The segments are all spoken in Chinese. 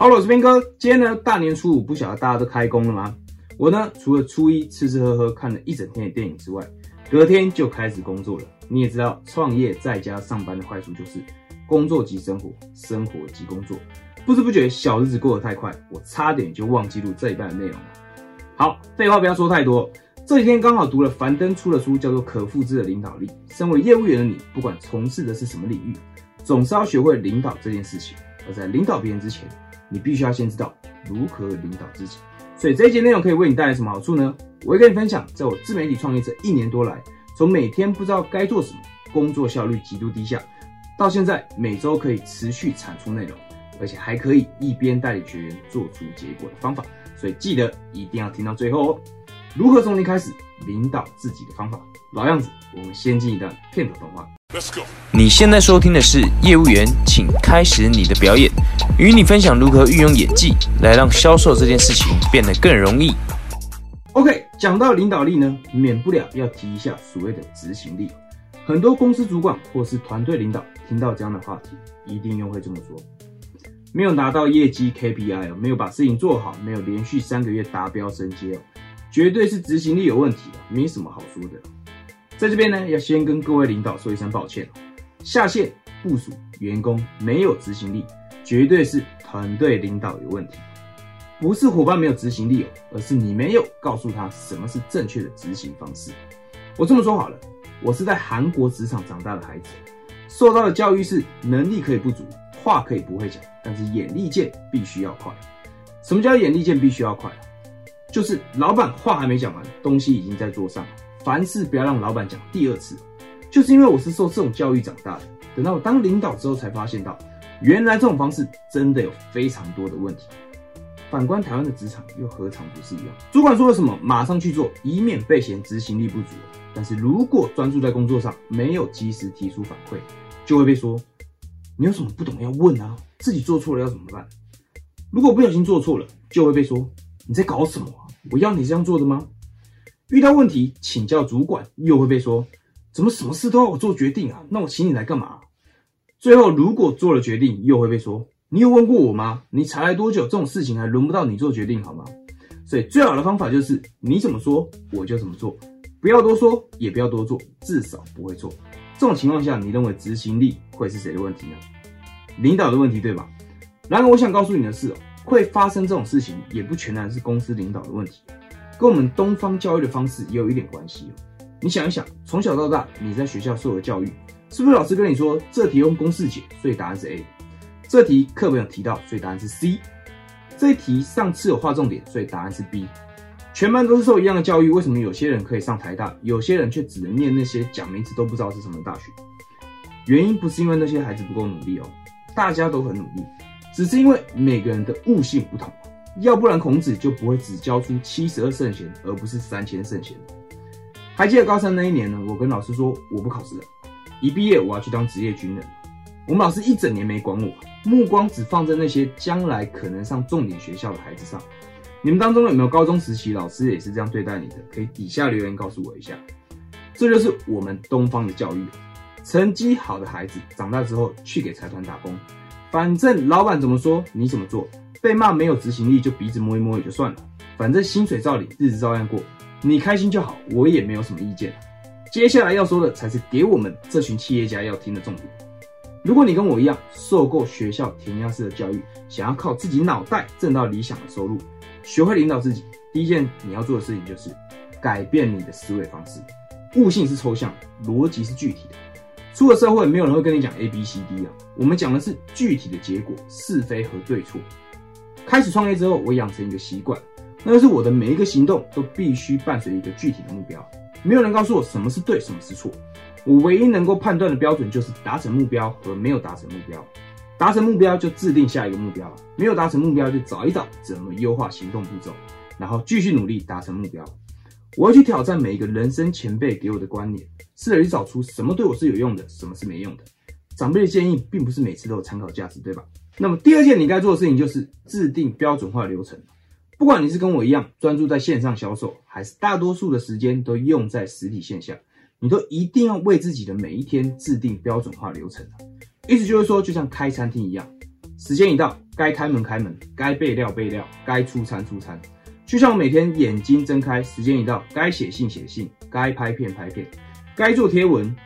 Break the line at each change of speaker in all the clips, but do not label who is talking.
好了，我是边哥。今天呢，大年初五，不晓得大家都开工了吗？我呢，除了初一吃吃喝喝看了一整天的电影之外，隔天就开始工作了。你也知道，创业在家上班的坏处就是工作即生活，生活即工作。不知不觉，小日子过得太快，我差点就忘记录这一半的内容了。好，废话不要说太多。这几天刚好读了樊登出的书，叫做《可复制的领导力》。身为业务员的你，不管从事的是什么领域，总是要学会领导这件事情。而在领导别人之前，你必须要先知道如何领导自己。所以这一节内容可以为你带来什么好处呢？我会跟你分享，在我自媒体创业这一年多来，从每天不知道该做什么，工作效率极度低下，到现在每周可以持续产出内容，而且还可以一边带领学员做出结果的方法。所以记得一定要听到最后哦。如何从零开始领导自己的方法？老样子，我们先进一段片头动画。
Let's go。你现在收听的是业务员，请开始你的表演，与你分享如何运用演技来让销售这件事情变得更容易。
OK，讲到领导力呢，免不了要提一下所谓的执行力。很多公司主管或是团队领导听到这样的话题，一定又会这么说：没有拿到业绩 KPI 哦，没有把事情做好，没有连续三个月达标升阶哦。绝对是执行力有问题的，没什么好说的。在这边呢，要先跟各位领导说一声抱歉，下线部署员工没有执行力，绝对是团队领导有问题，不是伙伴没有执行力哦，而是你没有告诉他什么是正确的执行方式。我这么说好了，我是在韩国职场长大的孩子，受到的教育是能力可以不足，话可以不会讲，但是眼力见必须要快。什么叫眼力见必须要快？就是老板话还没讲完，东西已经在桌上。凡事不要让老板讲第二次。就是因为我是受这种教育长大的，等到我当领导之后，才发现到原来这种方式真的有非常多的问题。反观台湾的职场，又何尝不是一样？主管说了什么，马上去做，以免被嫌执行力不足。但是如果专注在工作上，没有及时提出反馈，就会被说你有什么不懂要问啊？自己做错了要怎么办？如果不小心做错了，就会被说。你在搞什么？我要你这样做的吗？遇到问题请教主管，又会被说怎么什么事都要我做决定啊？那我请你来干嘛？最后如果做了决定，又会被说你有问过我吗？你才来多久？这种事情还轮不到你做决定好吗？所以最好的方法就是你怎么说我就怎么做，不要多说，也不要多做，至少不会错。这种情况下，你认为执行力会是谁的问题呢？领导的问题对吧？然而我想告诉你的是。会发生这种事情，也不全然是公司领导的问题，跟我们东方教育的方式也有一点关系哦。你想一想，从小到大你在学校受的教育，是不是老师跟你说这题用公式解，所以答案是 A；这题课本有提到，所以答案是 C；这一题上次有画重点，所以答案是 B。全班都是受一样的教育，为什么有些人可以上台大，有些人却只能念那些讲名字都不知道是什么大学？原因不是因为那些孩子不够努力哦，大家都很努力。只是因为每个人的悟性不同，要不然孔子就不会只教出七十二圣贤，而不是三千圣贤。还记得高三那一年呢？我跟老师说我不考试了，一毕业我要去当职业军人。我们老师一整年没管我，目光只放在那些将来可能上重点学校的孩子上。你们当中有没有高中时期老师也是这样对待你的？可以底下留言告诉我一下。这就是我们东方的教育，成绩好的孩子长大之后去给财团打工。反正老板怎么说，你怎么做。被骂没有执行力，就鼻子摸一摸也就算了。反正薪水照领，日子照样过，你开心就好，我也没有什么意见。接下来要说的才是给我们这群企业家要听的重点。如果你跟我一样受够学校填鸭式的教育，想要靠自己脑袋挣到理想的收入，学会领导自己，第一件你要做的事情就是改变你的思维方式。悟性是抽象，逻辑是具体的。出了社会，没有人会跟你讲 A B C D 啊。我们讲的是具体的结果，是非和对错。开始创业之后，我养成一个习惯，那就是我的每一个行动都必须伴随一个具体的目标。没有人告诉我什么是对，什么是错。我唯一能够判断的标准就是达成目标和没有达成目标。达成目标就制定下一个目标，没有达成目标就找一找怎么优化行动步骤，然后继续努力达成目标。我要去挑战每一个人生前辈给我的观念。试着去找出什么对我是有用的，什么是没用的。长辈的建议并不是每次都有参考价值，对吧？那么第二件你该做的事情就是制定标准化流程。不管你是跟我一样专注在线上销售，还是大多数的时间都用在实体线下，你都一定要为自己的每一天制定标准化流程。意思就是说，就像开餐厅一样，时间一到，该开门开门，该备料备料，该出餐出餐。就像我每天眼睛睁开，时间一到，该写信写信，该拍片拍片，该做贴文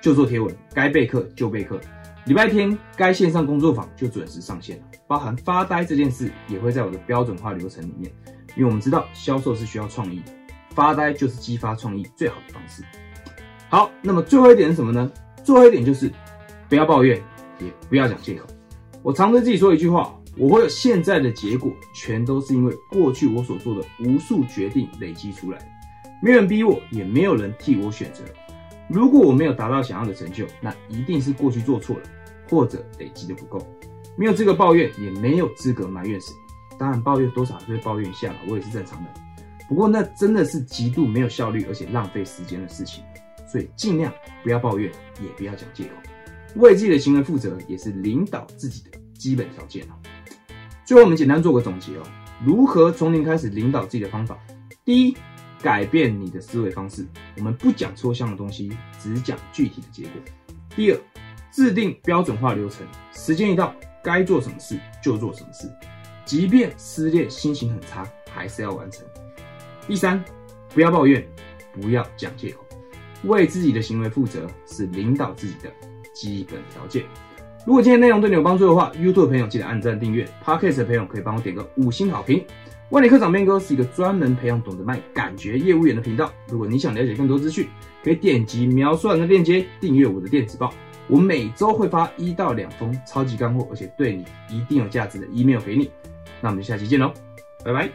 就做贴文，该备课就备课。礼拜天该线上工作坊就准时上线了，包含发呆这件事也会在我的标准化流程里面，因为我们知道销售是需要创意，发呆就是激发创意最好的方式。好，那么最后一点是什么呢？最后一点就是不要抱怨，也不要讲借口。我常对自己说一句话：我会有现在的结果，全都是因为过去我所做的无数决定累积出来的。没人逼我，也没有人替我选择。如果我没有达到想要的成就，那一定是过去做错了，或者累积的不够。没有资格抱怨，也没有资格埋怨谁。当然，抱怨多少会抱怨一下了，我也是正常的。不过，那真的是极度没有效率，而且浪费时间的事情。所以，尽量不要抱怨，也不要讲借口。为自己的行为负责，也是领导自己的基本条件。最后，我们简单做个总结哦：如何从零开始领导自己的方法？第一，改变你的思维方式。我们不讲抽象的东西，只讲具体的结果。第二，制定标准化流程，时间一到，该做什么事就做什么事，即便失恋、心情很差，还是要完成。第三，不要抱怨，不要讲借口，为自己的行为负责是领导自己的基本条件。如果今天内容对你有帮助的话，YouTube 的朋友记得按赞订阅，Podcast 的朋友可以帮我点个五星好评。万里科长编哥是一个专门培养懂得卖感觉业务员的频道。如果你想了解更多资讯，可以点击描述栏的链接订阅我的电子报。我每周会发一到两封超级干货，而且对你一定有价值的 email 给你。那我们下期见喽，拜拜。